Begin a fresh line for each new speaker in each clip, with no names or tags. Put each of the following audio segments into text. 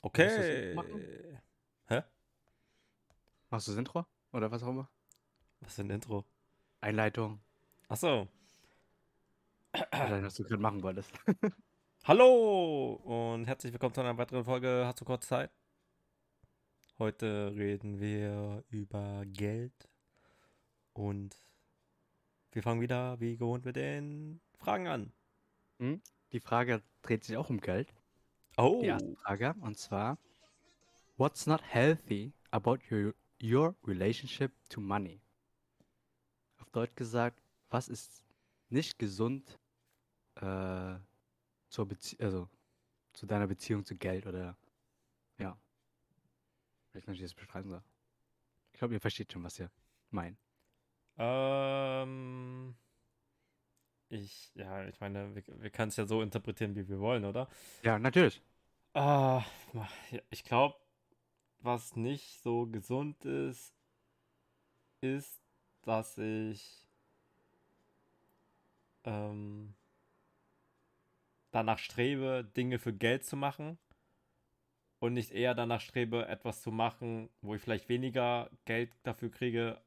Okay. Hä?
Machst du das Intro? Oder was auch immer?
Was für ein Intro?
Einleitung.
Achso.
Oder was du gerade machen wolltest.
Hallo und herzlich willkommen zu einer weiteren Folge. Hast du kurz Zeit? Heute reden wir über Geld und wir fangen wieder wie gewohnt mit den Fragen an.
Hm? Die Frage dreht sich auch um Geld.
Oh.
Die erste Frage. Und zwar: What's not healthy about your, your relationship to money? Auf Deutsch gesagt, was ist nicht gesund äh, zur Bezie also, zu deiner Beziehung zu Geld oder ja. Vielleicht kann ich das beschreiben. So. Ich glaube, ihr versteht schon, was ihr meint.
Ähm, ich, ja, ich meine, wir, wir können es ja so interpretieren, wie wir wollen, oder?
Ja, natürlich.
Ah, ich glaube, was nicht so gesund ist, ist, dass ich ähm, danach strebe, Dinge für Geld zu machen und nicht eher danach strebe, etwas zu machen, wo ich vielleicht weniger Geld dafür kriege,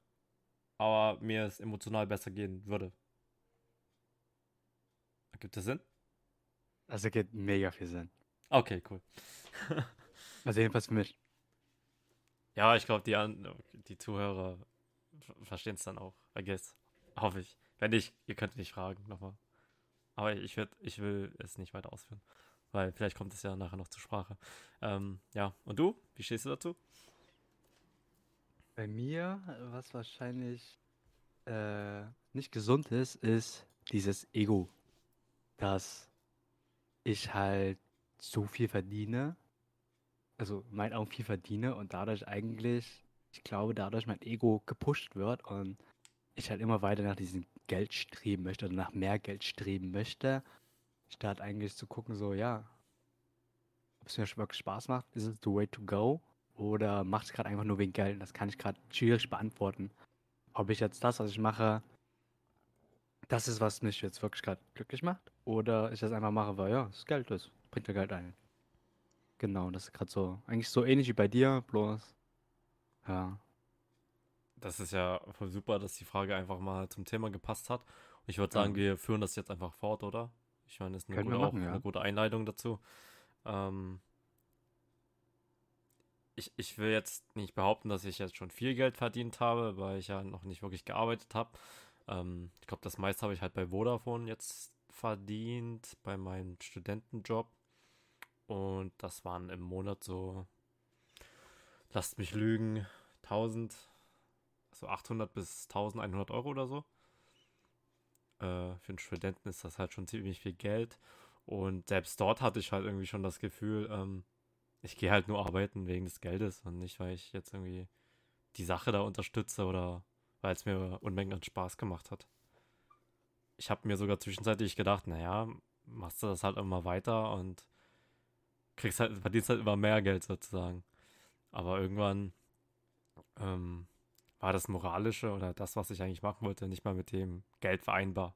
aber mir es emotional besser gehen würde. Gibt das Sinn?
Also ergibt mega viel Sinn.
Okay, cool.
Also jedenfalls für mich.
Ja, ich glaube, die, die Zuhörer verstehen es dann auch. I guess. Hoffe ich. Wenn nicht, ihr könnt mich fragen nochmal. Aber ich, werd, ich will es nicht weiter ausführen. Weil vielleicht kommt es ja nachher noch zur Sprache. Ähm, ja, und du? Wie stehst du dazu?
Bei mir, was wahrscheinlich äh, nicht gesund ist, ist dieses Ego, dass ich halt so viel verdiene, also in meinen Augen viel verdiene und dadurch eigentlich, ich glaube, dadurch mein Ego gepusht wird und ich halt immer weiter nach diesem Geld streben möchte oder nach mehr Geld streben möchte, statt eigentlich zu gucken, so, ja, ob es mir wirklich Spaß macht, ist es the way to go oder macht es gerade einfach nur wegen Geld? Das kann ich gerade schwierig beantworten. Ob ich jetzt das, was ich mache, das ist, was mich jetzt wirklich gerade glücklich macht oder ich das einfach mache, weil ja, es Geld ist, bringt ja Geld ein. Genau, das ist gerade so, eigentlich so ähnlich wie bei dir, bloß, ja,
Das ist ja voll super, dass die Frage einfach mal zum Thema gepasst hat. Und ich würde sagen,
Ja.
wir führen das jetzt einfach fort, oder? Ich meine, das ist eine gute,
machen, ja.
eine gute Einleitung dazu. Ähm, ich, ich will jetzt nicht behaupten, dass ich jetzt schon viel Geld verdient habe, weil ich ja noch nicht wirklich gearbeitet habe. Ähm, ich glaube, das meiste habe ich halt bei Vodafone jetzt verdient, bei meinem Studentenjob. Und das waren im Monat so, lasst mich lügen, 1000, so 800 bis 1100 Euro oder so. Äh, für einen Studenten ist das halt schon ziemlich viel Geld. Und selbst dort hatte ich halt irgendwie schon das Gefühl, ähm, ich gehe halt nur arbeiten wegen des Geldes und nicht, weil ich jetzt irgendwie die Sache da unterstütze oder weil es mir Unmengen an Spaß gemacht hat. Ich habe mir sogar zwischenzeitlich gedacht, naja, machst du das halt immer weiter und kriegst halt, verdienst halt immer mehr Geld sozusagen. Aber irgendwann ähm, war das Moralische oder das, was ich eigentlich machen wollte, nicht mal mit dem Geld vereinbar.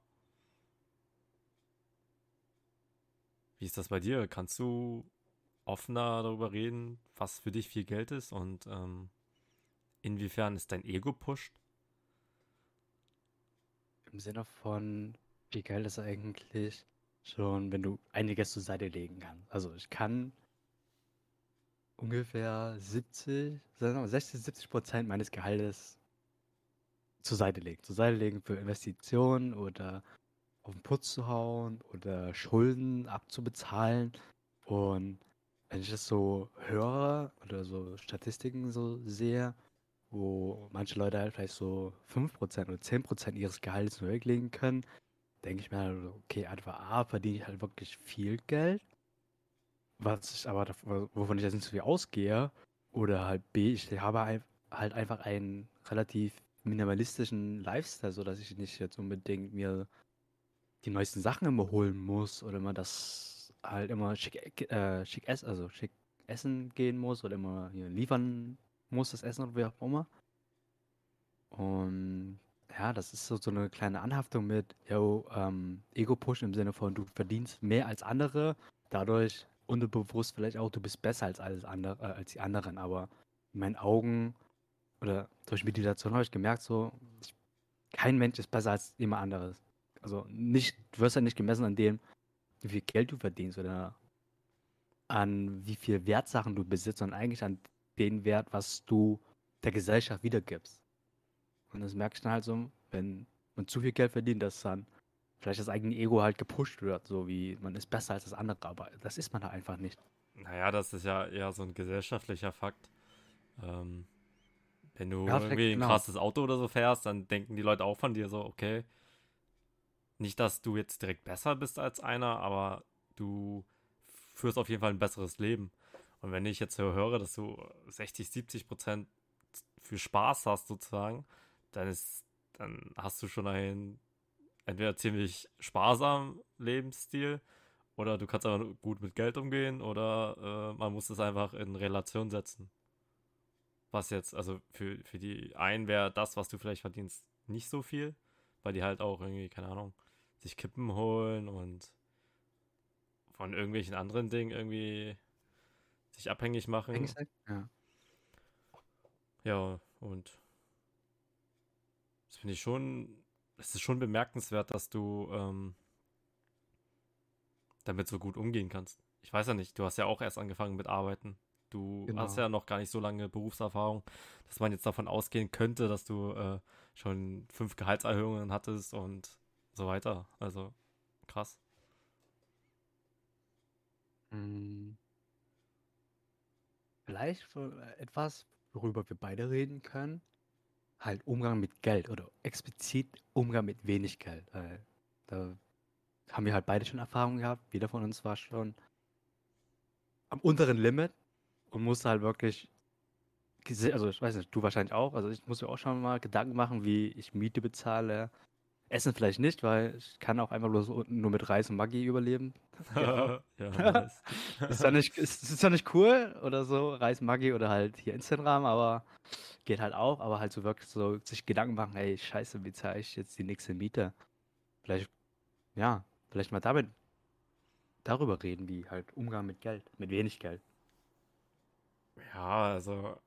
Wie ist das bei dir? Kannst du offener darüber reden, was für dich viel Geld ist und ähm, inwiefern es dein Ego pusht?
Im Sinne von, wie Geld ist eigentlich schon, wenn du einiges zur Seite legen kannst. Also ich kann ungefähr 70, sagen wir mal 60, 70 Prozent meines Gehaltes zur Seite legen. Zur Seite legen für Investitionen oder auf den Putz zu hauen oder Schulden abzubezahlen. Und wenn ich das so höre oder so Statistiken so sehe, wo manche Leute halt vielleicht so 5% oder 10% ihres Gehalts nur weglegen können, denke ich mir halt, so, okay, einfach A, verdiene ich halt wirklich viel Geld, was ich aber, wovon ich jetzt nicht so viel ausgehe, oder halt B, ich habe halt einfach einen relativ minimalistischen Lifestyle, sodass ich nicht jetzt unbedingt mir die neuesten Sachen immer holen muss oder immer das halt immer schick, äh, schick essen, also schick essen gehen muss oder immer liefern muss, das Essen oder wie auch immer. Und ja, das ist so, so eine kleine Anhaftung mit, yo, ähm, Ego-Push im Sinne von, du verdienst mehr als andere, dadurch unterbewusst vielleicht auch, du bist besser als alles andere, äh, als die anderen, aber in meinen Augen oder durch Meditation habe ich gemerkt, so, ich, kein Mensch ist besser als jemand anderes. Also nicht, du wirst ja nicht gemessen an dem, wie viel Geld du verdienst oder an wie viel Wertsachen du besitzt, sondern eigentlich an den Wert, was du der Gesellschaft wiedergibst. Und das merke ich dann halt so, wenn man zu viel Geld verdient, dass dann vielleicht das eigene Ego halt gepusht wird, so wie man ist besser als das andere, aber das ist man da einfach nicht.
Naja, das ist ja eher so ein gesellschaftlicher Fakt. Ähm, wenn du
Ja,
irgendwie ein
genau.
krasses Auto oder so fährst, dann denken die Leute auch von dir so, okay, nicht, dass du jetzt direkt besser bist als einer, aber du führst auf jeden Fall ein besseres Leben. Und wenn ich jetzt so höre, dass du 60, 70 Prozent für Spaß hast sozusagen, dann ist, dann hast du schon einen entweder ziemlich sparsamen Lebensstil oder du kannst einfach gut mit Geld umgehen oder äh, man muss es einfach in Relation setzen. Was jetzt, also für, für die einen wäre das, was du vielleicht verdienst, nicht so viel, weil die halt auch irgendwie, keine Ahnung, sich Kippen holen und von irgendwelchen anderen Dingen irgendwie sich abhängig machen.
Halt, ja.
Ja, und das finde ich schon, es ist schon bemerkenswert, dass du ähm, damit so gut umgehen kannst. Ich weiß ja nicht, du hast ja auch erst angefangen mit Arbeiten. Du
Genau.
hast ja noch gar nicht so lange Berufserfahrung, dass man jetzt davon ausgehen könnte, dass du äh, schon fünf Gehaltserhöhungen hattest und so weiter. Also krass.
Mm. Vielleicht für äh, etwas, worüber wir beide reden können, halt Umgang mit Geld oder explizit Umgang mit wenig Geld. Weil da haben wir halt beide schon Erfahrungen gehabt. Jeder von uns war schon am unteren Limit und musste halt wirklich, also ich weiß nicht, du wahrscheinlich auch, also ich muss mir auch schon mal Gedanken machen, wie ich Miete bezahle. Essen vielleicht nicht, weil ich kann auch einfach bloß unten nur mit Reis und Maggi überleben. Ja.
ja.
Ist ja nicht, ist, ist ja nicht cool oder so, Reis Maggi oder halt hier Instagram, aber geht halt auch, aber halt so wirklich so sich Gedanken machen, ey, scheiße, wie zahle ich jetzt die nächste Miete? Vielleicht, ja, vielleicht mal damit darüber reden, wie halt Umgang mit Geld, mit wenig Geld.
Ja, also,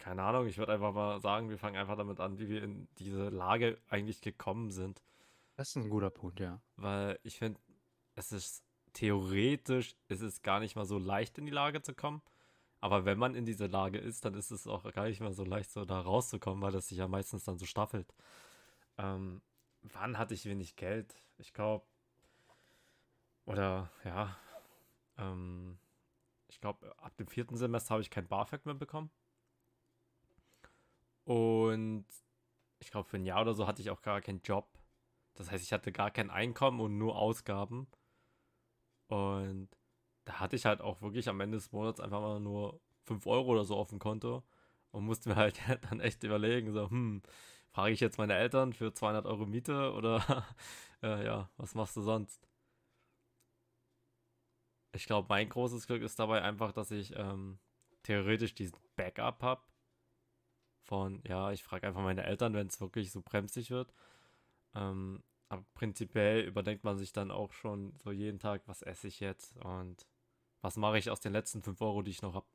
keine Ahnung, ich würde einfach mal sagen, wir fangen einfach damit an, wie wir in diese Lage eigentlich gekommen sind.
Das ist ein guter Punkt, ja.
Weil ich finde, es ist theoretisch, ist es gar nicht mal so leicht in die Lage zu kommen. Aber wenn man in dieser Lage ist, dann ist es auch gar nicht mal so leicht, so da rauszukommen, weil das sich ja meistens dann so staffelt. Ähm, wann hatte ich wenig Geld? Ich glaube, oder ja, ähm, ich glaube, ab dem vierten Semester habe ich kein BAföG mehr bekommen. Und ich glaube, für ein Jahr oder so hatte ich auch gar keinen Job. Das heißt, ich hatte gar kein Einkommen und nur Ausgaben. Und da hatte ich halt auch wirklich am Ende des Monats einfach mal nur 5 Euro oder so auf dem Konto und musste mir halt dann echt überlegen, so, hm, frage ich jetzt meine Eltern für 200 Euro Miete oder äh, ja, was machst du sonst? Ich glaube, mein großes Glück ist dabei einfach, dass ich ähm, theoretisch diesen Backup habe. Von, ja, ich frage einfach meine Eltern, wenn es wirklich so bremsig wird. Ähm, aber prinzipiell überdenkt man sich dann auch schon so jeden Tag, was esse ich jetzt und was mache ich aus den letzten 5 Euro, die ich noch habe.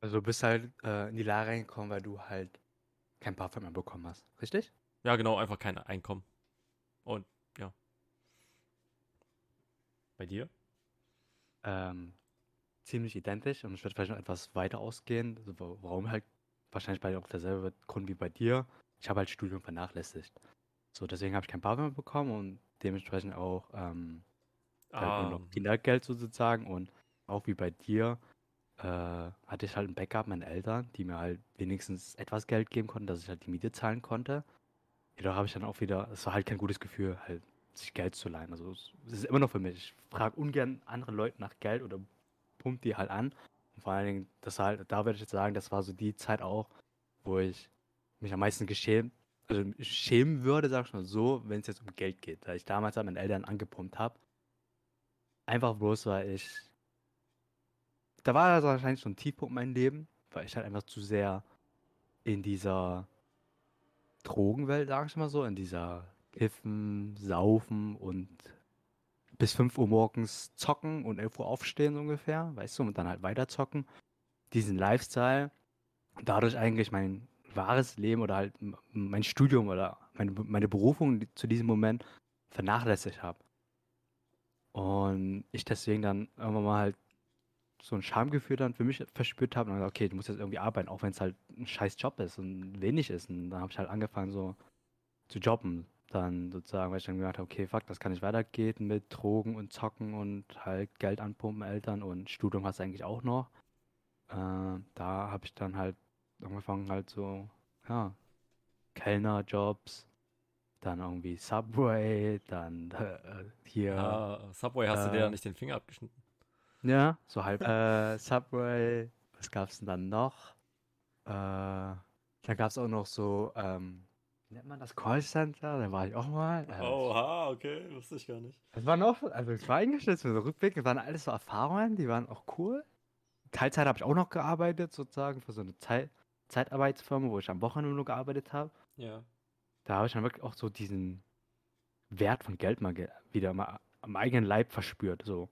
Also du bist halt äh, in die Lage reingekommen, weil du halt kein Parfum mehr bekommen hast, richtig?
Ja, genau, einfach kein Einkommen. Und ja. Bei dir?
Ähm, ziemlich identisch und ich würde vielleicht noch etwas weiter ausgehen, also wa- warum halt wahrscheinlich bei dir auch derselbe Grund wie bei dir. Ich habe halt Studium vernachlässigt. So, deswegen habe ich kein mehr bekommen und dementsprechend auch ähm, halt
Ah,
noch Kindergeld sozusagen und auch wie bei dir äh, hatte ich halt ein Backup, meine Eltern, die mir halt wenigstens etwas Geld geben konnten, dass ich halt die Miete zahlen konnte. Jedoch habe ich dann auch wieder, es war halt kein gutes Gefühl, halt sich Geld zu leihen. Also es, es ist immer noch für mich. Ich frage ungern andere Leute nach Geld oder pump die halt an. Und vor allen Dingen, das halt, da würde ich jetzt sagen, das war so die Zeit auch, wo ich mich am meisten geschämt, also schämen würde, sag ich mal so, wenn es jetzt um Geld geht. Da ich damals halt meinen Eltern angepumpt habe. Einfach bloß, weil ich. Da war das wahrscheinlich so ein Tiefpunkt in meinem Leben, weil ich halt einfach zu sehr in dieser Drogenwelt, sag ich mal so, in dieser Kiffen, Saufen und bis 5 Uhr morgens zocken und 11 Uhr aufstehen ungefähr, weißt du, und dann halt weiter zocken. Diesen Lifestyle, dadurch eigentlich mein wahres Leben oder halt mein Studium oder meine, meine Berufung zu diesem Moment vernachlässigt habe. Und ich deswegen dann irgendwann mal halt so ein Schamgefühl dann für mich verspürt habe und dann gesagt, okay, du musst jetzt irgendwie arbeiten, auch wenn es halt ein scheiß Job ist und wenig ist. Und dann habe ich halt angefangen so zu jobben. Dann sozusagen, weil ich dann gedacht habe, okay, fuck, das kann nicht weitergehen mit Drogen und Zocken und halt Geld anpumpen Eltern und Studium hast du eigentlich auch noch. Äh, da habe ich dann halt angefangen halt so, ja, Kellnerjobs, dann irgendwie Subway, dann äh, hier.
Ah, Subway hast äh, du dir ja nicht den Finger abgeschnitten.
Ja, so halb. äh, Subway, was gab's denn dann noch? Äh, dann gab's auch noch so, ähm, nennt man das Callcenter? Da war ich auch mal.
Äh, Oha, okay, wusste ich gar nicht.
Es waren auch, also es war eingestellt, so Rückblick, es waren alles so Erfahrungen, die waren auch cool. Teilzeit habe ich auch noch gearbeitet, sozusagen, für so eine Zeit, Zeitarbeitsfirma, wo ich am Wochenende nur gearbeitet habe.
Ja.
Da habe ich dann wirklich auch so diesen Wert von Geld mal ge wieder mal am eigenen Leib verspürt. So,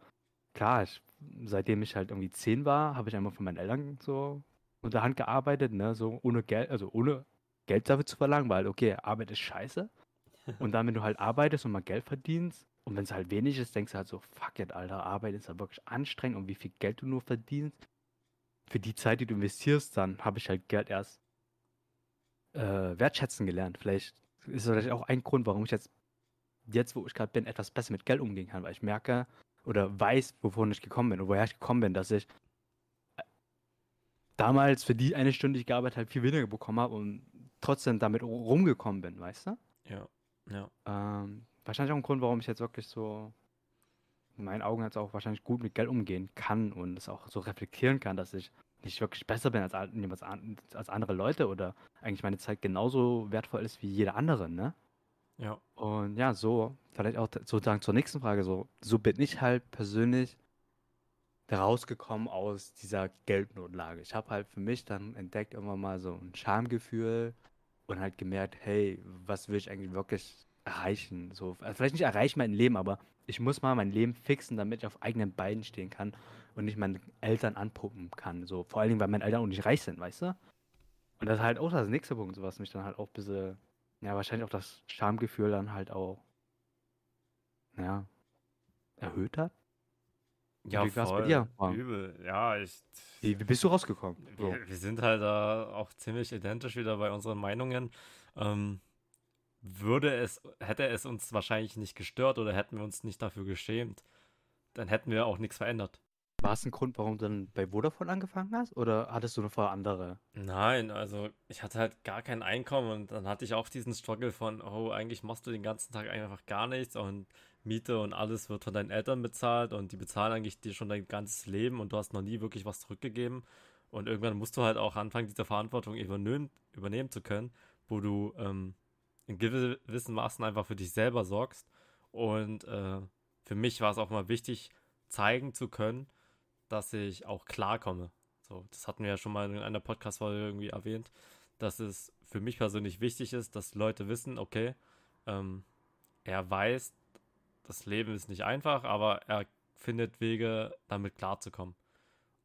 klar, ich, seitdem ich halt irgendwie zehn war, habe ich einmal von meinen Eltern so unter Hand gearbeitet, ne, so ohne Geld, also ohne Geld dafür zu verlangen, weil, okay, Arbeit ist scheiße. Und dann, wenn du halt arbeitest und mal Geld verdienst, und wenn es halt wenig ist, denkst du halt so, fuck it, Alter, Arbeit ist halt wirklich anstrengend und wie viel Geld du nur verdienst. Für die Zeit, die du investierst, dann habe ich halt Geld erst äh, wertschätzen gelernt. Vielleicht ist das vielleicht auch ein Grund, warum ich jetzt, jetzt wo ich gerade bin, etwas besser mit Geld umgehen kann, weil ich merke oder weiß, wovon ich gekommen bin und woher ich gekommen bin, dass ich äh, damals für die eine Stunde, die ich gearbeitet habe, viel weniger bekommen habe und trotzdem damit rumgekommen bin, weißt du?
Ja, ja.
Ähm, wahrscheinlich auch ein Grund, warum ich jetzt wirklich so in meinen Augen jetzt auch wahrscheinlich gut mit Geld umgehen kann und es auch so reflektieren kann, dass ich nicht wirklich besser bin als, als andere Leute oder eigentlich meine Zeit genauso wertvoll ist wie jeder andere, ne?
Ja.
Und ja, so, vielleicht auch sozusagen zur nächsten Frage, so, so bin ich halt persönlich rausgekommen aus dieser Geldnotlage. Ich habe halt für mich dann entdeckt irgendwann mal so ein Schamgefühl und halt gemerkt, hey, was will ich eigentlich wirklich erreichen? So, also vielleicht nicht erreichen mein Leben, aber ich muss mal mein Leben fixen, damit ich auf eigenen Beinen stehen kann und nicht meine Eltern anpuppen kann. So, vor allen Dingen, weil meine Eltern auch nicht reich sind, weißt du? Und das ist halt auch das nächste Punkt, was mich dann halt auch ein bisschen, ja, wahrscheinlich auch das Schamgefühl dann halt auch, ja, erhöht hat.
Ja, wie voll. bei dir? Übel. Ja, ich.
Wie, wie bist du rausgekommen?
So. Wir, wir, sind halt da auch ziemlich identisch wieder bei unseren Meinungen. Ähm, würde es, hätte es uns wahrscheinlich nicht gestört oder hätten wir uns nicht dafür geschämt, dann hätten wir auch nichts verändert.
War es ein Grund, warum du dann bei Vodafone angefangen hast oder hattest du noch vorher andere?
Nein, also ich hatte halt gar kein Einkommen und dann hatte ich auch diesen Struggle von, oh, eigentlich machst du den ganzen Tag einfach gar nichts und Miete und alles wird von deinen Eltern bezahlt und die bezahlen eigentlich dir schon dein ganzes Leben und du hast noch nie wirklich was zurückgegeben. Und irgendwann musst du halt auch anfangen, diese Verantwortung übernehmen, übernehmen zu können, wo du ähm, in gewissen Maßen einfach für dich selber sorgst. Und äh, für mich war es auch mal wichtig, zeigen zu können, dass ich auch klarkomme. So, das hatten wir ja schon mal in einer Podcast-Folge irgendwie erwähnt, dass es für mich persönlich wichtig ist, dass Leute wissen, okay, ähm, er weiß, das Leben ist nicht einfach, aber er findet Wege, damit klarzukommen.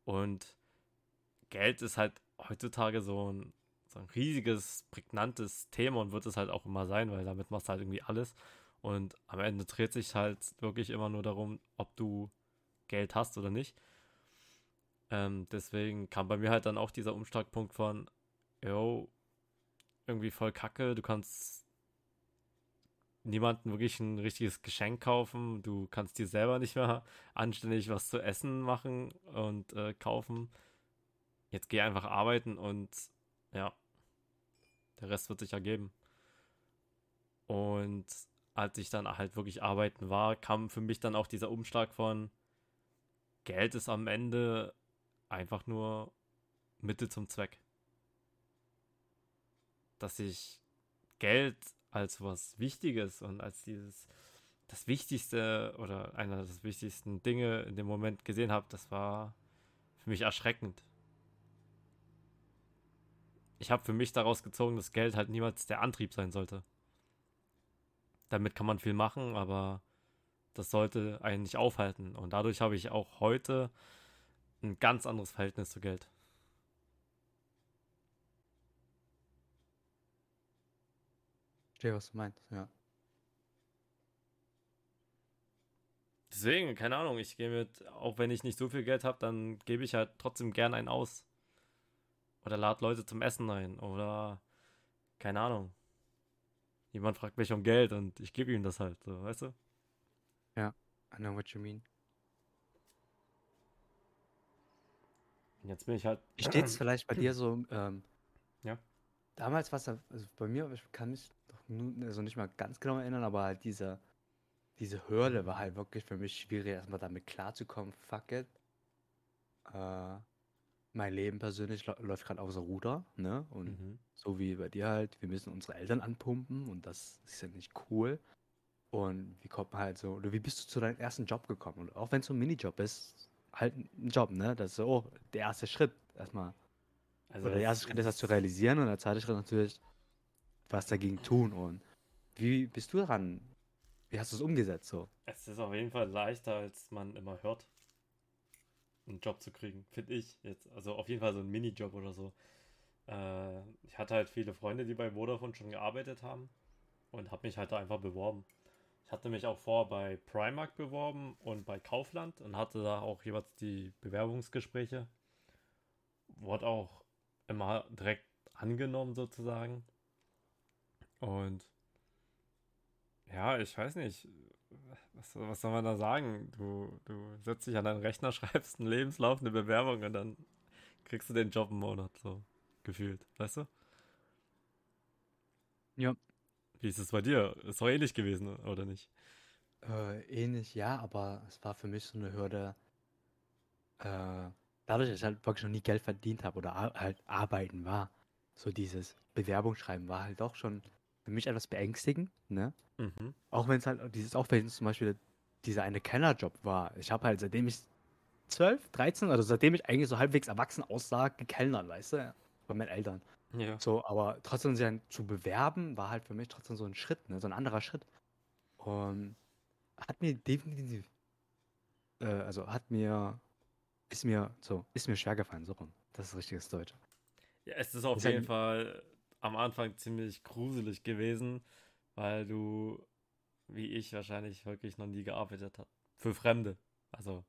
Und Geld ist halt heutzutage so ein so ein riesiges, prägnantes Thema und wird es halt auch immer sein, weil damit machst du halt irgendwie alles. Und am Ende dreht sich halt wirklich immer nur darum, ob du Geld hast oder nicht. Ähm, deswegen kam bei mir halt dann auch dieser Umschlagpunkt von, yo, irgendwie voll kacke, du kannst niemandem wirklich ein richtiges Geschenk kaufen, du kannst dir selber nicht mehr anständig was zu essen machen und äh, kaufen. Jetzt geh einfach arbeiten und ja. Der Rest wird sich ergeben. Und als ich dann halt wirklich arbeiten war, kam für mich dann auch dieser Umschlag von Geld ist am Ende einfach nur Mittel zum Zweck. Dass ich Geld als was Wichtiges und als dieses das Wichtigste oder einer der wichtigsten Dinge in dem Moment gesehen habe, das war für mich erschreckend ich habe für mich daraus gezogen, dass Geld halt niemals der Antrieb sein sollte. Damit kann man viel machen, aber das sollte einen nicht aufhalten. Und dadurch habe ich auch heute ein ganz anderes Verhältnis zu Geld.
Verstehe, was du meinst, ja.
Deswegen, keine Ahnung, ich gehe mit, auch wenn ich nicht so viel Geld habe, dann gebe ich halt trotzdem gern einen aus. Oder lade Leute zum Essen ein. Oder, keine Ahnung. Jemand fragt mich um Geld und ich gebe ihm das halt, so, weißt du?
Ja, I know what you mean.
Jetzt bin ich halt.
Wie steht's vielleicht bei dir so, ähm,
Ja.
damals war es also bei mir, ich kann mich nun, also nicht mal ganz genau erinnern, aber halt diese, diese Hürde war halt wirklich für mich schwierig, erstmal damit klarzukommen, fuck it. Äh, mein Leben persönlich läuft gerade außer Ruder, ne? Und
Mhm.
so wie bei dir halt, wir müssen unsere Eltern anpumpen und das ist ja nicht cool. Und wie kommt man halt so, oder wie bist du zu deinem ersten Job gekommen? Und auch wenn es so ein Minijob ist, halt ein Job, ne? Das ist so, oh, der erste Schritt erstmal.
Also
Oder der erste Schritt ist das zu realisieren und der zweite Schritt natürlich, was dagegen tun. Und wie bist du daran? Wie hast du es umgesetzt so?
Es ist auf jeden Fall leichter, als man immer hört, einen Job zu kriegen, finde ich jetzt. Also auf jeden Fall so ein Minijob oder so. Äh, ich hatte halt viele Freunde, die bei Vodafone schon gearbeitet haben und habe mich halt da einfach beworben. Ich hatte mich auch vor bei Primark beworben und bei Kaufland und hatte da auch jeweils die Bewerbungsgespräche. Wurde auch immer direkt angenommen sozusagen. Und ja, ich weiß nicht. Was, was soll man da sagen? Du, du setzt dich an deinen Rechner, schreibst einen Lebenslauf, eine Bewerbung und dann kriegst du den Job einen Monat, so gefühlt, weißt du?
Ja.
Wie ist es bei dir? Ist doch ähnlich gewesen, oder nicht?
Äh, ähnlich, ja, aber es war für mich so eine Hürde, äh, dadurch, dass ich halt wirklich noch nie Geld verdient habe oder ar halt arbeiten war, so dieses Bewerbungsschreiben war halt doch schon für mich etwas beängstigend, ne?
Mhm.
Auch wenn es halt dieses, es zum Beispiel dieser eine Kennerjob war. Ich habe halt, seitdem ich 12, 13, also seitdem ich eigentlich so halbwegs erwachsen aussah, gekellnert, weißt du, bei meinen Eltern.
Ja.
So, aber trotzdem sich dann zu bewerben, war halt für mich trotzdem so ein Schritt, ne? So ein anderer Schritt. Und hat mir definitiv, äh, also hat mir, ist mir, so, ist mir schwer gefallen, so rum. Das ist richtiges Deutsch.
Ja, es ist auf
Ist halt
jeden
ein-
Fall am Anfang ziemlich gruselig gewesen, weil du, wie ich, wahrscheinlich wirklich noch nie gearbeitet hast. Für Fremde. Also,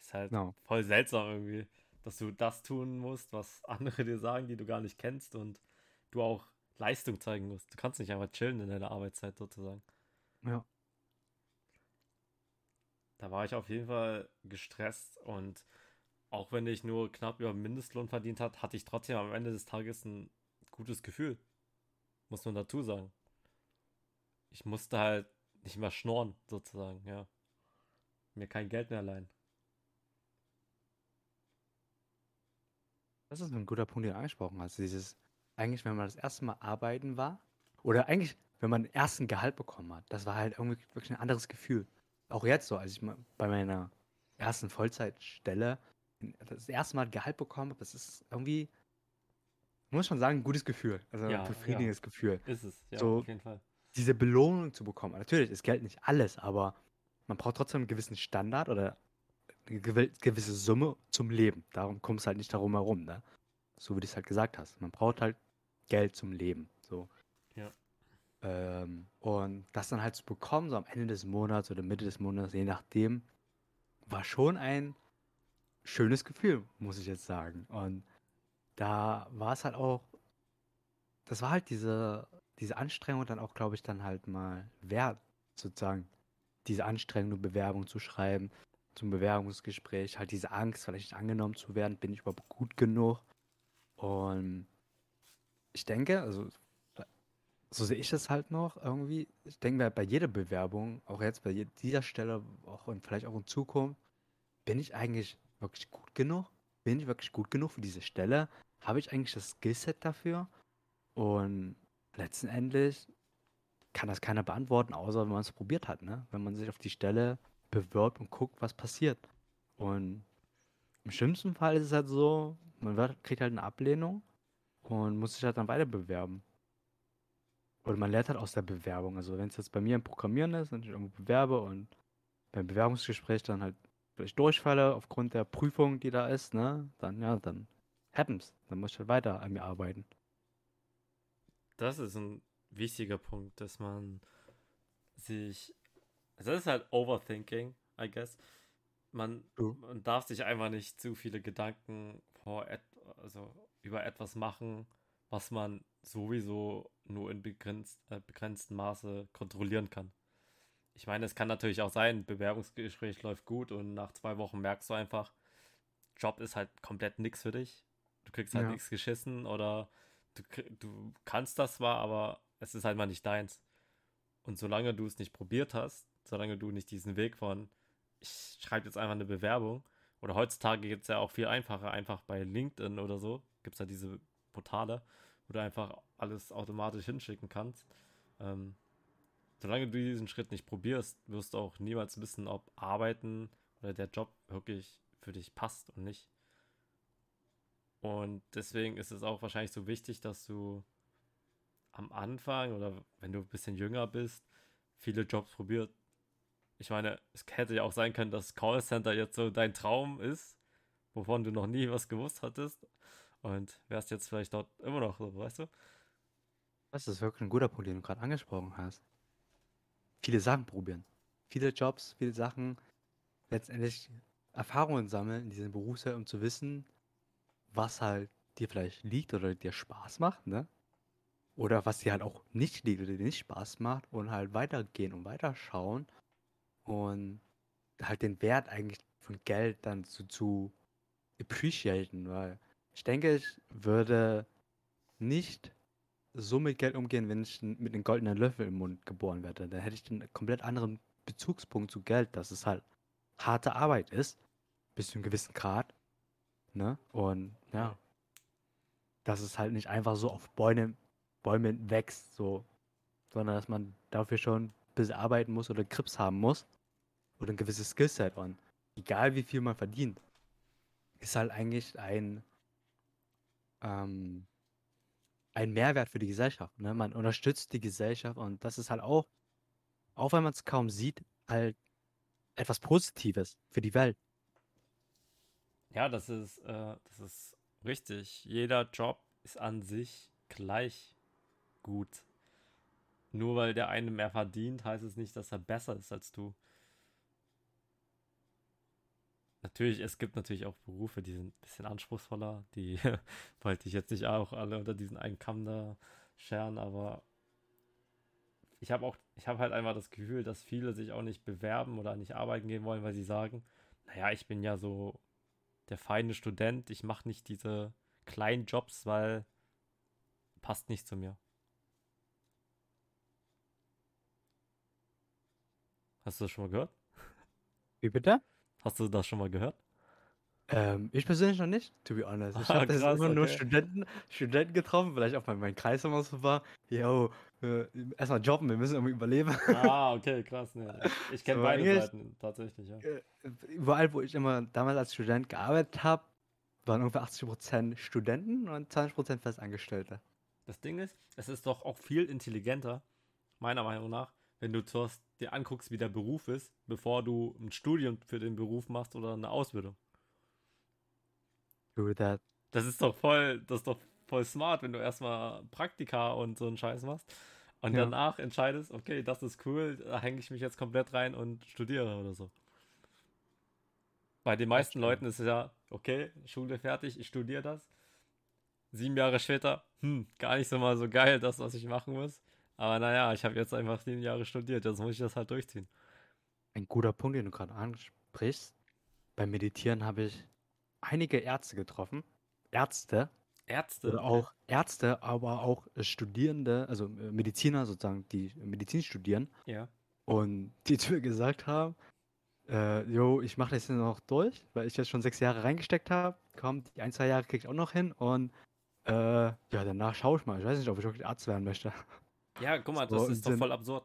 ist halt
Genau.
voll seltsam irgendwie, dass du das tun musst, was andere dir sagen, die du gar nicht kennst und du auch Leistung zeigen musst. Du kannst nicht einfach chillen in deiner Arbeitszeit sozusagen.
Ja.
Da war ich auf jeden Fall gestresst und auch wenn ich nur knapp über Mindestlohn verdient hat, hatte ich trotzdem am Ende des Tages ein gutes Gefühl. Muss man dazu sagen. Ich musste halt nicht mehr schnorren, sozusagen, ja. Mir kein Geld mehr leihen.
Das ist ein guter Punkt, den du angesprochen hast. Dieses, eigentlich, wenn man das erste Mal arbeiten war, oder eigentlich, wenn man den ersten Gehalt bekommen hat, das war halt irgendwie wirklich ein anderes Gefühl. Auch jetzt so, als ich bei meiner ersten Vollzeitstelle das erste Mal Gehalt bekommen habe, das ist irgendwie, muss man sagen, ein gutes Gefühl. Also
Ja,
ein befriedigendes Gefühl.
Ist es, ja,
So-
auf jeden Fall.
Diese Belohnung zu bekommen. Natürlich ist Geld nicht alles, aber man braucht trotzdem einen gewissen Standard oder eine gewi- gewisse Summe zum Leben. Darum kommt es halt nicht darum herum, ne? So wie du es halt gesagt hast. Man braucht halt Geld zum Leben. So.
Ja.
Ähm, und das dann halt zu bekommen, so am Ende des Monats oder Mitte des Monats, je nachdem, war schon ein schönes Gefühl, muss ich jetzt sagen. Und da war es halt auch, das war halt diese, diese Anstrengung dann auch, glaube ich, dann halt mal wert, sozusagen, diese Anstrengung, eine Bewerbung zu schreiben, zum Bewerbungsgespräch, halt diese Angst, vielleicht nicht angenommen zu werden, bin ich überhaupt gut genug? Und ich denke, also so sehe ich es halt noch irgendwie. Ich denke mir bei jeder Bewerbung, auch jetzt bei dieser Stelle, auch und vielleicht auch in Zukunft, bin ich eigentlich wirklich gut genug? Bin ich wirklich gut genug für diese Stelle? Habe ich eigentlich das Skillset dafür? Und letzten Endes kann das keiner beantworten, außer wenn man es probiert hat, ne? Wenn man sich auf die Stelle bewirbt und guckt, was passiert. Und im schlimmsten Fall ist es halt so, man wird, kriegt halt eine Ablehnung und muss sich halt dann weiter bewerben. Oder man lernt halt aus der Bewerbung. Also wenn es jetzt bei mir im Programmieren ist und ich irgendwo bewerbe und beim Bewerbungsgespräch dann halt vielleicht durchfalle aufgrund der Prüfung, die da ist, ne, dann ja, dann happens. Dann muss ich halt weiter an mir arbeiten.
Das ist ein wichtiger Punkt, dass man sich. Also das ist halt Overthinking, I guess. Man,
Ja.
man darf sich einfach nicht zu viele Gedanken vor et also über etwas machen, was man sowieso nur in begrenzt, äh, begrenztem Maße kontrollieren kann. Ich meine, es kann natürlich auch sein, Bewerbungsgespräch läuft gut und nach zwei Wochen merkst du einfach, Job ist halt komplett nix für dich. Du kriegst halt
Ja.
nichts geschissen oder du, du kannst das zwar, aber es ist halt mal nicht deins. Und solange du es nicht probiert hast, solange du nicht diesen Weg von, ich schreibe jetzt einfach eine Bewerbung, oder heutzutage geht es ja auch viel einfacher, einfach bei LinkedIn oder so, gibt es ja diese Portale, wo du einfach alles automatisch hinschicken kannst. Ähm, solange du diesen Schritt nicht probierst, wirst du auch niemals wissen, ob Arbeiten oder der Job wirklich für dich passt und nicht. Und deswegen ist es auch wahrscheinlich so wichtig, dass du am Anfang oder wenn du ein bisschen jünger bist, viele Jobs probiert. Ich meine, es hätte ja auch sein können, dass Callcenter jetzt so dein Traum ist, wovon du noch nie was gewusst hattest. Und wärst jetzt vielleicht dort immer noch so, weißt du?
Das ist wirklich ein guter Punkt, den du gerade angesprochen hast. Viele Sachen probieren. Viele Jobs, viele Sachen. Letztendlich Erfahrungen sammeln in diesem Berufsfeld, um zu wissen, was halt dir vielleicht liegt oder dir Spaß macht, ne? Oder was dir halt auch nicht liegt oder dir nicht Spaß macht und halt weitergehen und weiterschauen und halt den Wert eigentlich von Geld dann zu, zu appreciaten, weil ich denke, ich würde nicht so mit Geld umgehen, wenn ich mit einem goldenen Löffel im Mund geboren werde. Dann hätte ich einen komplett anderen Bezugspunkt zu Geld, dass es halt harte Arbeit ist, bis zu einem gewissen Grad. Ne? Und ja, dass es halt nicht einfach so auf Bäume, Bäumen wächst, so, sondern dass man dafür schon ein bisschen arbeiten muss oder Grips haben muss oder ein gewisses Skillset. Und egal wie viel man verdient, ist halt eigentlich ein, ähm, ein Mehrwert für die Gesellschaft. Ne? Man unterstützt die Gesellschaft und das ist halt auch, auch wenn man es kaum sieht, halt etwas Positives für die Welt.
Ja, das ist, äh, das ist richtig. Jeder Job ist an sich gleich gut. Nur weil der eine mehr verdient, heißt es nicht, dass er besser ist als du. Natürlich, es gibt natürlich auch Berufe, die sind ein bisschen anspruchsvoller. Die wollte ich jetzt nicht auch alle unter diesen einen Kamm da scheren, aber ich habe auch, ich habe halt einfach das Gefühl, dass viele sich auch nicht bewerben oder nicht arbeiten gehen wollen, weil sie sagen, naja, ich bin ja so der feine Student, ich mache nicht diese kleinen Jobs, weil passt nicht zu mir. Hast du das schon mal gehört?
Wie bitte?
Hast du das schon mal gehört?
Ähm, ich persönlich noch nicht, to be honest. Ich
Ah,
habe immer nur
okay.
Studenten, Studenten getroffen, vielleicht auch bei meinem Kreis immer so war. Yo, äh, erstmal jobben, wir müssen irgendwie überleben.
Ah, okay, krass. Ne. Ich, ich kenne beide
eigentlich-
Seiten tatsächlich, ja.
Äh, Überall, wo ich immer damals als Student gearbeitet habe, waren ungefähr 80% Studenten und 20% Festangestellte.
Das Ding ist, es ist doch auch viel intelligenter, meiner Meinung nach, wenn du zuerst dir anguckst, wie der Beruf ist, bevor du ein Studium für den Beruf machst oder eine Ausbildung.
True that.
Das ist doch voll, das ist doch voll smart, wenn du erstmal Praktika und so einen Scheiß machst und
Ja.
danach entscheidest, okay, das ist cool, da hänge ich mich jetzt komplett rein und studiere oder so. Bei den meisten. Leuten ist es ja, okay, Schule fertig, ich studiere das. Sieben Jahre später, hm, gar nicht so mal so geil, das, was ich machen muss. Aber naja, ich habe jetzt einfach sieben Jahre studiert, jetzt muss ich das halt durchziehen.
Ein guter Punkt, den du gerade ansprichst. Beim Meditieren habe ich einige Ärzte getroffen. Ärzte,
Ärzte.
oder auch Ärzte, aber auch äh, Studierende, also äh, Mediziner sozusagen, die Medizin studieren.
Ja.
Und die zu mir gesagt haben, äh, jo, ich mache das jetzt noch durch, weil ich jetzt schon sechs Jahre reingesteckt habe. Komm, die ein, zwei Jahre krieg ich auch noch hin. Und äh, ja, danach schaue ich mal. Ich weiß nicht, ob ich wirklich Arzt werden möchte.
Ja, guck mal,
So
das ist doch voll absurd.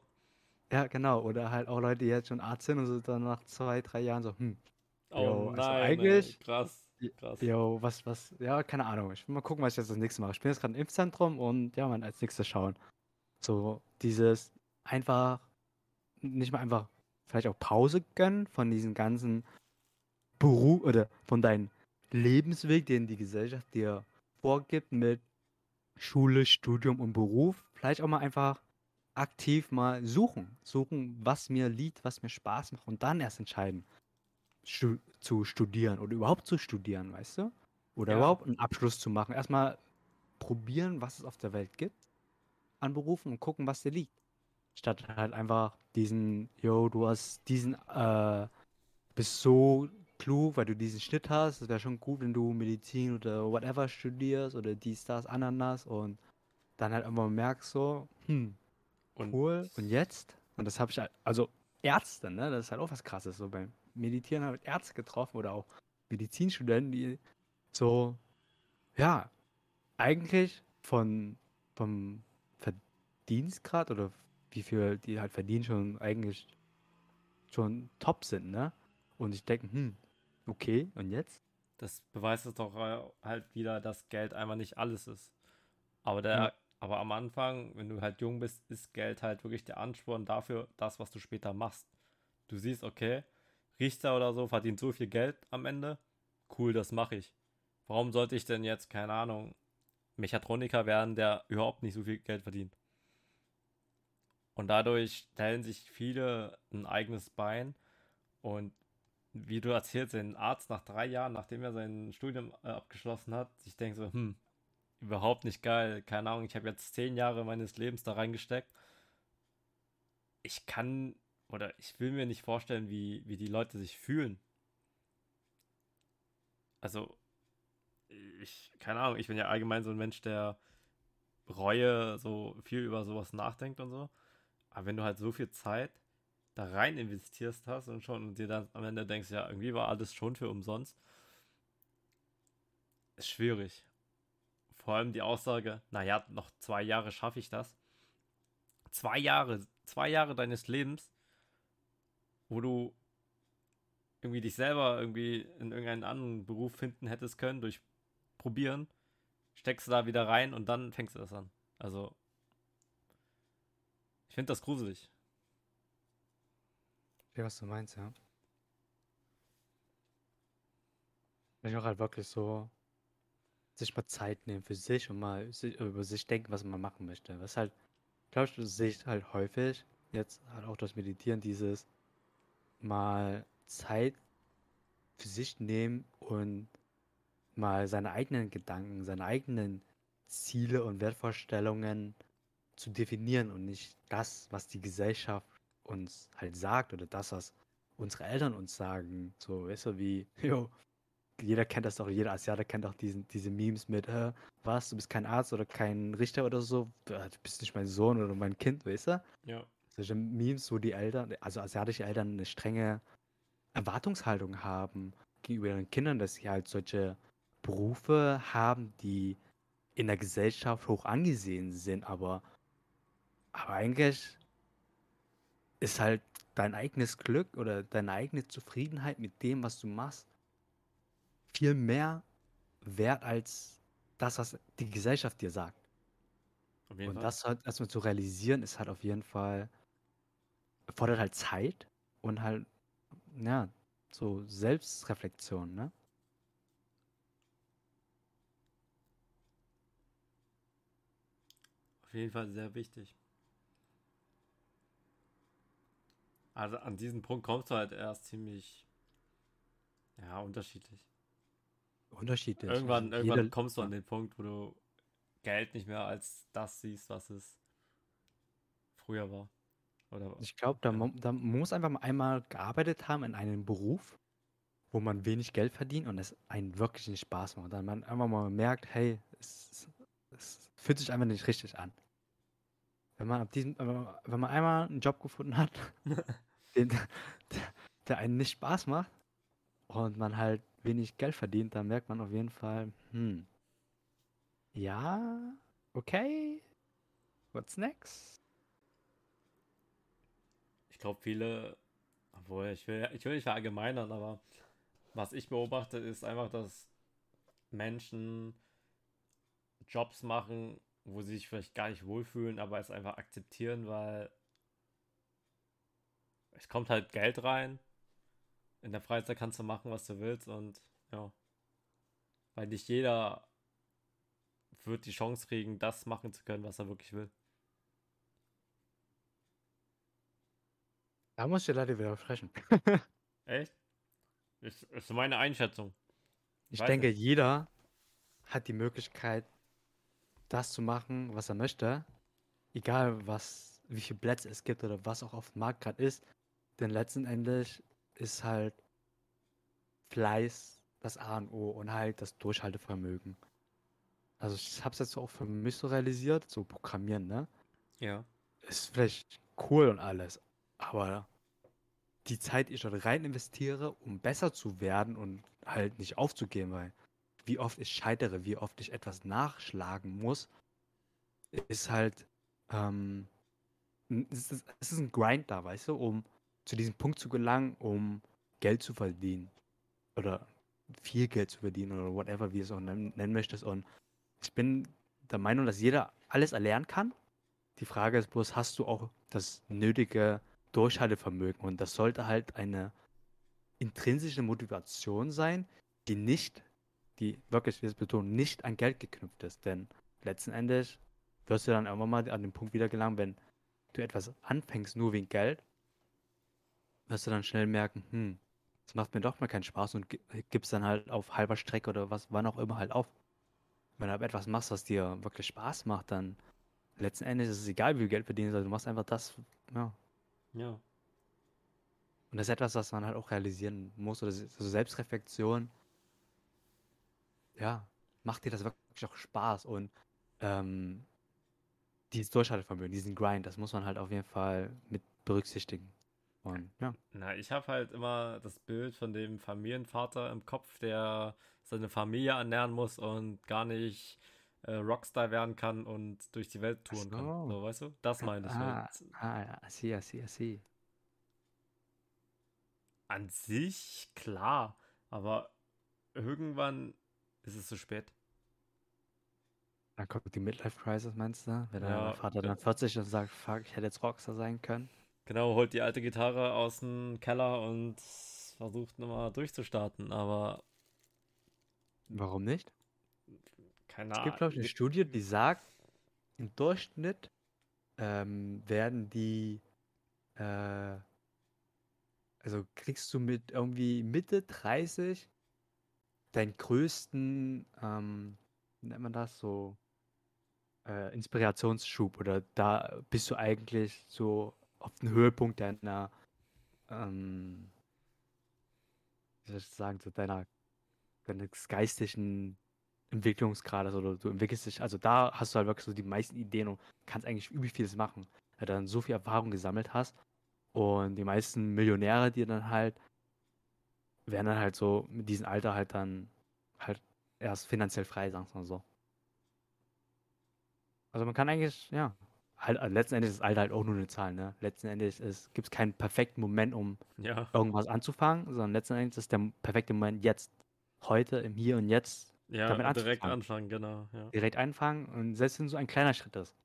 Ja, genau. Oder halt auch Leute, die jetzt schon Arzt sind und so dann nach zwei, drei Jahren so, hm,
Oh
Jo, also
nein, ey,
eigentlich-
krass,
Ja,
krass.
jo, was, was, ja, keine Ahnung. Ich will mal gucken, was ich jetzt als nächstes mache. Ich bin jetzt gerade im Impfzentrum und ja, man, als nächstes schauen. So, dieses einfach, nicht mal einfach vielleicht auch Pause gönnen von diesen ganzen Beruf oder von deinem Lebensweg, den die Gesellschaft dir vorgibt mit Schule, Studium und Beruf. Vielleicht auch mal einfach aktiv mal suchen. Suchen, was mir liegt, was mir Spaß macht und dann erst entscheiden, stu zu studieren oder überhaupt zu studieren, weißt du? Oder
Ja.
überhaupt einen Abschluss zu machen. Erstmal probieren, was es auf der Welt gibt an Berufen und gucken, was dir liegt. Statt halt einfach diesen, yo, du hast diesen, äh, bist so klug, weil du diesen Schnitt hast. Es wäre schon gut, wenn du Medizin oder whatever studierst oder dies, das, Ananas und dann halt immer merkst so, hm,
Und
cool. Und jetzt? Und das habe ich halt, also Ärzte, ne? Das ist halt auch was krasses. So beim Meditieren habe Ärzte getroffen oder auch Medizinstudenten, die so, ja, eigentlich von, vom Verdienstgrad oder wie viel die halt verdienen, schon eigentlich schon top sind, ne? Und ich denke, hm, okay, und jetzt?
das beweist es doch äh, halt wieder, dass Geld einfach nicht alles ist. Aber der,
Ja.
aber am Anfang, wenn du halt jung bist, ist Geld halt wirklich der Ansporn dafür, das, was du später machst. Du siehst, okay, Richter oder so verdient so viel Geld am Ende. Cool, das mache ich. Warum sollte ich denn jetzt, keine Ahnung, Mechatroniker werden, der überhaupt nicht so viel Geld verdient? Und dadurch stellen sich viele ein eigenes Bein und wie du erzählst, ein Arzt nach drei Jahren, nachdem er sein Studium äh, abgeschlossen hat, sich denkt so, hm, überhaupt nicht geil, keine Ahnung, ich habe jetzt zehn Jahre meines Lebens da reingesteckt. Ich kann oder ich will mir nicht vorstellen, wie, wie die Leute sich fühlen. Also, ich, keine Ahnung, ich bin ja allgemein so ein Mensch, der Reue, so viel über sowas nachdenkt und so. Aber wenn du halt so viel Zeit da rein investierst hast und schon und dir dann am Ende denkst, ja, irgendwie war alles schon für umsonst, ist schwierig. Vor allem die Aussage, naja, noch zwei Jahre schaffe ich das. Zwei Jahre, zwei Jahre deines Lebens, wo du irgendwie dich selber irgendwie in irgendeinen anderen Beruf finden hättest können durch Probieren, steckst du da wieder rein und dann fängst du das an. Also, ich finde das gruselig.
Ich weiß, was du meinst, ja. Ich auch halt wirklich so sich mal Zeit nehmen für sich und mal über sich denken, was man machen möchte. Was halt, glaube ich, sehe ich halt häufig, jetzt halt auch durch Meditieren, dieses mal Zeit für sich nehmen und mal seine eigenen Gedanken, seine eigenen Ziele und Wertvorstellungen zu definieren und nicht das, was die Gesellschaft uns halt sagt oder das, was unsere Eltern uns sagen. So, weißt du, wie, jo, jeder kennt das doch, jeder Asiate kennt auch diesen, diese Memes mit, äh, was, du bist kein Arzt oder kein Richter oder so, du bist nicht mein Sohn oder mein Kind, weißt du?
Ja.
Solche Memes, wo die Eltern, also asiatische Eltern eine strenge Erwartungshaltung haben gegenüber ihren Kindern, dass sie halt solche Berufe haben, die in der Gesellschaft hoch angesehen sind, aber, aber eigentlich ist halt dein eigenes Glück oder deine eigene Zufriedenheit mit dem, was du machst, viel mehr wert als das, was die Gesellschaft dir sagt. Und
Fall.
das halt erstmal zu realisieren, ist halt auf jeden Fall, fordert halt Zeit und halt, ja, so Selbstreflexion, ne?
Auf jeden Fall sehr wichtig. Also an diesen Punkt kommst du halt erst ziemlich, ja, unterschiedlich.
Unterschiedlich.
Irgendwann,
Also
irgendwann kommst du an den Punkt, wo du Geld nicht mehr als das siehst, was es früher war. Oder
Ich glaube, da, da muss einfach mal einmal gearbeitet haben in einem Beruf, wo man wenig Geld verdient und es einen wirklich nicht Spaß macht. Dann man einfach mal merkt, hey, es, es fühlt sich einfach nicht richtig an. Wenn man ab diesem, man- wenn man einmal einen Job gefunden hat, den, der, der einen nicht Spaß macht und man halt wenig Geld verdient, dann merkt man auf jeden Fall, hm, ja, okay, what's next?
Ich glaube, viele, obwohl ich will, ich will nicht verallgemeinern, aber was ich beobachte, ist einfach, dass Menschen Jobs machen, wo sie sich vielleicht gar nicht wohlfühlen, aber es einfach akzeptieren, weil es kommt halt Geld rein. In der Freizeit kannst du machen, was du willst und ja. Weil nicht jeder wird die Chance kriegen, das machen zu können, was er wirklich will.
Da muss ich leider widersprechen.
Echt? Ist, ist meine Einschätzung.
Ich
Weiß
denke,
nicht.
jeder hat die Möglichkeit, das zu machen, was er möchte. Egal, was, wie viele Plätze es gibt oder was auch auf dem Markt gerade ist. Denn letzten Endes ist halt Fleiß das A und O und halt das Durchhaltevermögen. Also ich habe es jetzt auch für mich so realisiert, so Programmieren, ne?
Ja.
Ist vielleicht cool und alles, aber die Zeit, ich dort rein investiere, um besser zu werden und halt nicht aufzugeben, weil wie oft ich scheitere, wie oft ich etwas nachschlagen muss, ist halt, ähm, es ist, es ist ein Grind da, weißt du, um zu diesem Punkt zu gelangen, um Geld zu verdienen. Oder viel Geld zu verdienen oder whatever, wie es auch nennen, nennen möchtest. Und ich bin der Meinung, dass jeder alles erlernen kann. Die Frage ist bloß, hast du auch das nötige Durchhaltevermögen? Und das sollte halt eine intrinsische Motivation sein, die nicht, die wirklich, wir betonen, nicht an Geld geknüpft ist. Denn letzten Endes wirst du dann irgendwann mal an den Punkt wieder gelangen, wenn du etwas anfängst nur wegen Geld, wirst du dann schnell merken, hm, das macht mir doch mal keinen Spaß und gi- gibst dann halt auf halber Strecke oder was, wann auch immer halt auf. Wenn du aber etwas machst, was dir wirklich Spaß macht, dann letzten Endes ist es egal, wie viel Geld verdienst, also du machst einfach das, ja.
Ja.
Und das ist etwas, was man halt auch realisieren muss, oder also Selbstreflexion, ja, macht dir das wirklich auch Spaß und ähm, dieses Durchhaltevermögen, diesen Grind, das muss man halt auf jeden Fall mit berücksichtigen. Und ja,
Na, ich habe halt immer das Bild von dem Familienvater im Kopf, der seine Familie ernähren muss und gar nicht äh, Rockstar werden kann und durch die Welt touren kann.
so.
So, weißt du? Das meine ich
ah,
halt.
ah, ja, I see, I see, I see.
An sich, klar, aber irgendwann ist es zu spät.
Dann kommt die Midlife-Crisis, meinst du? Wenn
Ja,
der Vater dann 40 ist und sagt, fuck, ich hätte jetzt Rockstar sein können.
Genau, holt die alte Gitarre aus dem Keller und versucht nochmal durchzustarten, aber
Warum nicht?
Keine
Es
Ahnung.
gibt, glaube ich, eine Studie, die sagt, im Durchschnitt ähm, werden die, äh, also kriegst du mit irgendwie Mitte 30 deinen größten, ähm, wie nennt man das, so äh, Inspirationsschub oder da bist du eigentlich so auf den Höhepunkt deiner, ähm, wie soll ich sagen, so deiner, deines geistigen Entwicklungsgrades oder du entwickelst dich, also da hast du halt wirklich so die meisten Ideen und kannst eigentlich übel vieles machen, weil du dann so viel Erfahrung gesammelt hast und die meisten Millionäre, die dann halt, werden dann halt so mit diesem Alter halt dann halt erst finanziell frei, sagen wir mal so. Also man kann eigentlich, ja, halt, also letzten Endes ist das Alter halt auch nur eine Zahl, ne? Letzten Endes gibt es keinen perfekten Moment, um
Ja,
irgendwas anzufangen, sondern letzten Endes ist der perfekte Moment jetzt, heute, im Hier und Jetzt
ja,
damit
direkt anfangen, genau. Ja.
direkt anfangen und selbst wenn so ein kleiner Schritt ist.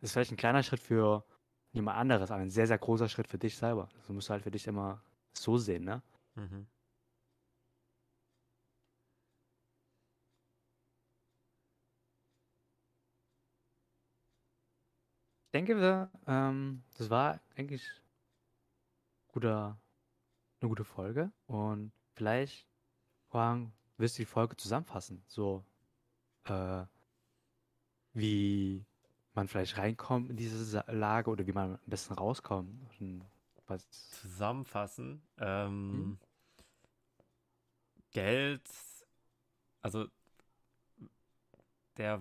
Das ist vielleicht ein kleiner Schritt für jemand anderes, aber ein sehr, sehr großer Schritt für dich selber. Das musst du halt für dich immer so sehen, ne?
Mhm.
Ich denke, wir, ähm, das war eigentlich guter, eine gute Folge und vielleicht, Huang, wirst du die Folge zusammenfassen, so, äh, wie man vielleicht reinkommt in diese Lage oder wie man am besten rauskommt. Was,
Zusammenfassen. Ähm, Geld, also der,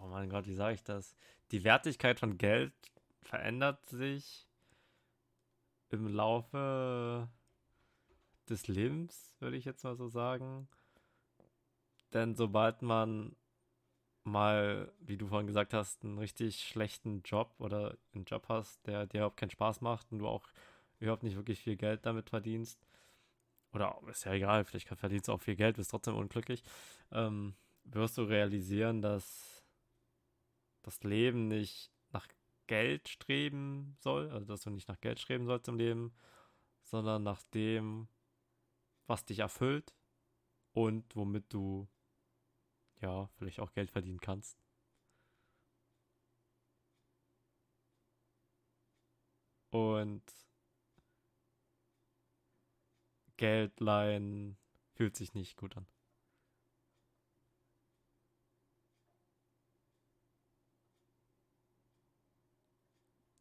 oh mein Gott, wie sage ich das? Die Wertigkeit von Geld verändert sich im Laufe des Lebens, würde ich jetzt mal so sagen. Denn sobald man mal, wie du vorhin gesagt hast, einen richtig schlechten Job oder einen Job hast, der dir überhaupt keinen Spaß macht und du auch überhaupt nicht wirklich viel Geld damit verdienst, oder ist ja egal, vielleicht verdienst du auch viel Geld, bist trotzdem unglücklich, ähm, wirst du realisieren, dass das Leben nicht nach Geld streben soll, also dass du nicht nach Geld streben sollst im Leben, sondern nach dem, was dich erfüllt und womit du ja vielleicht auch Geld verdienen kannst. Und Geld leihen fühlt sich nicht gut an.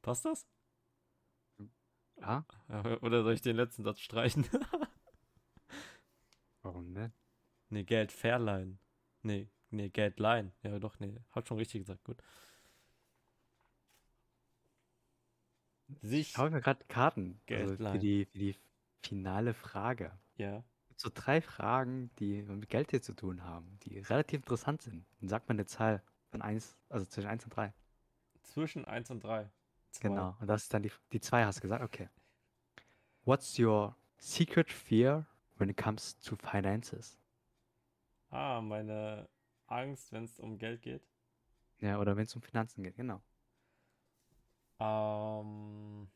Passt das?
Ja,
Oder soll ich den letzten Satz streichen?
warum nicht?
nee, Geld verleihen. Nee, nee, Geld leihen. Ja, doch, nee. Hat schon richtig gesagt, gut. Sich.
Ich habe mir gerade Karten
Geld
also für,
leihen.
die, für die finale Frage.
Ja.
So drei Fragen, die mit Geld hier zu tun haben, die relativ interessant sind. Dann sagt man eine Zahl von 1, also zwischen 1 und 3.
Zwischen 1 und 3.
Genau. Und das ist dann die, die 2, hast du gesagt? Okay. What's your secret fear when it comes to finances?
Ah, meine Angst, wenn es um Geld geht.
Ja, oder wenn es um Finanzen geht, genau.
Ähm,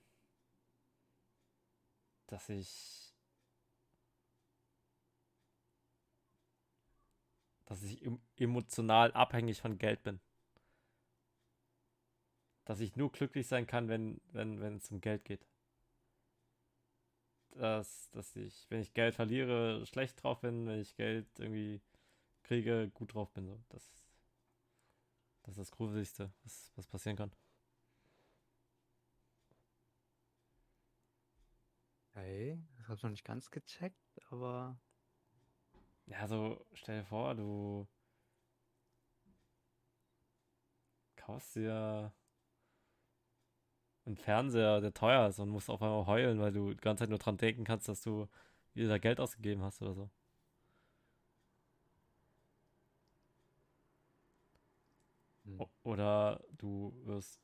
dass ich, dass ich em- emotional abhängig von Geld bin. Dass ich nur glücklich sein kann, wenn, wenn, wenn es um Geld geht. Dass, dass ich, wenn ich Geld verliere, schlecht drauf bin, wenn ich Geld irgendwie kriege, gut drauf bin. So. Das, das ist das Gruseligste, was, was passieren kann.
Okay, das habe ich noch nicht ganz gecheckt, aber
Ja, so stell dir vor, du kaufst dir einen Fernseher, der teuer ist und musst auf einmal heulen, weil du die ganze Zeit nur dran denken kannst, dass du wieder Geld ausgegeben hast oder so.
hm,
oder du wirst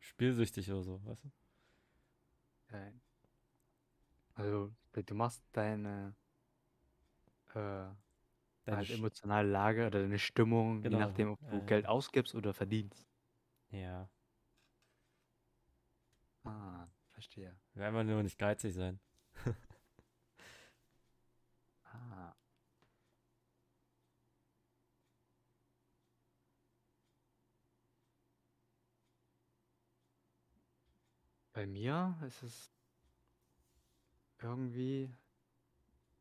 spielsüchtig oder so, weißt du?
okay. Also, du machst deine äh,
Deine
halt emotionale Lage oder deine Stimmung, je
Genau,
nachdem, ob du
ja,
Geld
ja.
ausgibst oder verdienst.
Ja,
Ah, verstehe.
wir einfach nur nicht geizig sein.
Ah. Bei mir ist es irgendwie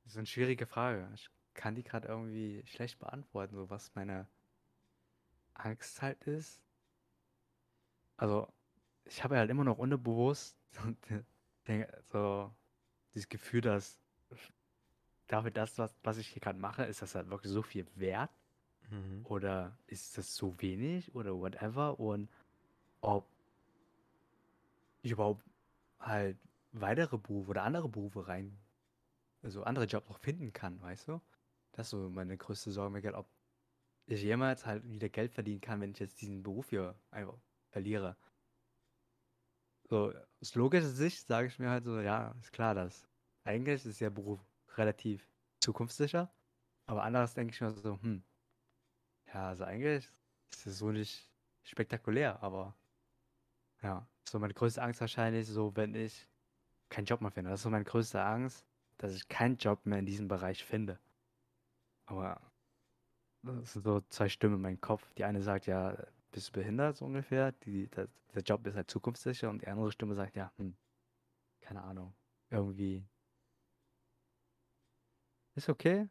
das ist eine schwierige Frage. Ich kann die gerade irgendwie schlecht beantworten, so was meine Angst halt ist. Also, ich habe halt immer noch unterbewusst so, dieses Gefühl, dass dafür das, was, was ich hier gerade mache, ist das halt wirklich so viel wert
Mhm.
oder ist das so wenig oder whatever und ob ich überhaupt halt weitere Berufe oder andere Berufe rein, also andere Jobs noch finden kann, weißt du? Das ist so meine größte Sorge, mir ob ich jemals halt wieder Geld verdienen kann, wenn ich jetzt diesen Beruf hier einfach verliere. So, aus logischer Sicht sage ich mir halt so, ja, ist klar, dass eigentlich ist der Beruf relativ zukunftssicher, aber anderes denke ich mir so, hm, ja, also eigentlich ist es so nicht spektakulär, aber ja, so meine größte Angst wahrscheinlich so, wenn ich keinen Job mehr finde. Das ist so meine größte Angst, dass ich keinen Job mehr in diesem Bereich finde. Aber das sind so zwei Stimmen in meinem Kopf. Die eine sagt ja, bist du behindert so ungefähr? Die, der, der Job ist halt zukunftssicher und die andere Stimme sagt ja, hm, keine Ahnung, irgendwie ist okay.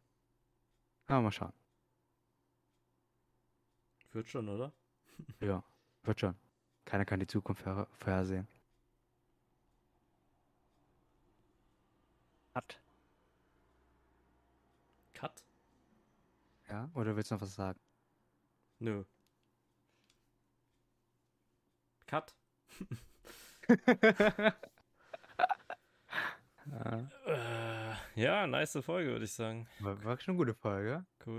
Aber mal schauen.
Wird schon, oder?
Ja, wird schon. Keiner kann die Zukunft vorher- vorhersehen. Hat.
Cut?
Ja? Oder willst du noch was sagen?
Nö. Cut?
Ja,
Äh, ja, nice Folge, würde ich sagen.
war, war schon eine gute Folge.
Cool.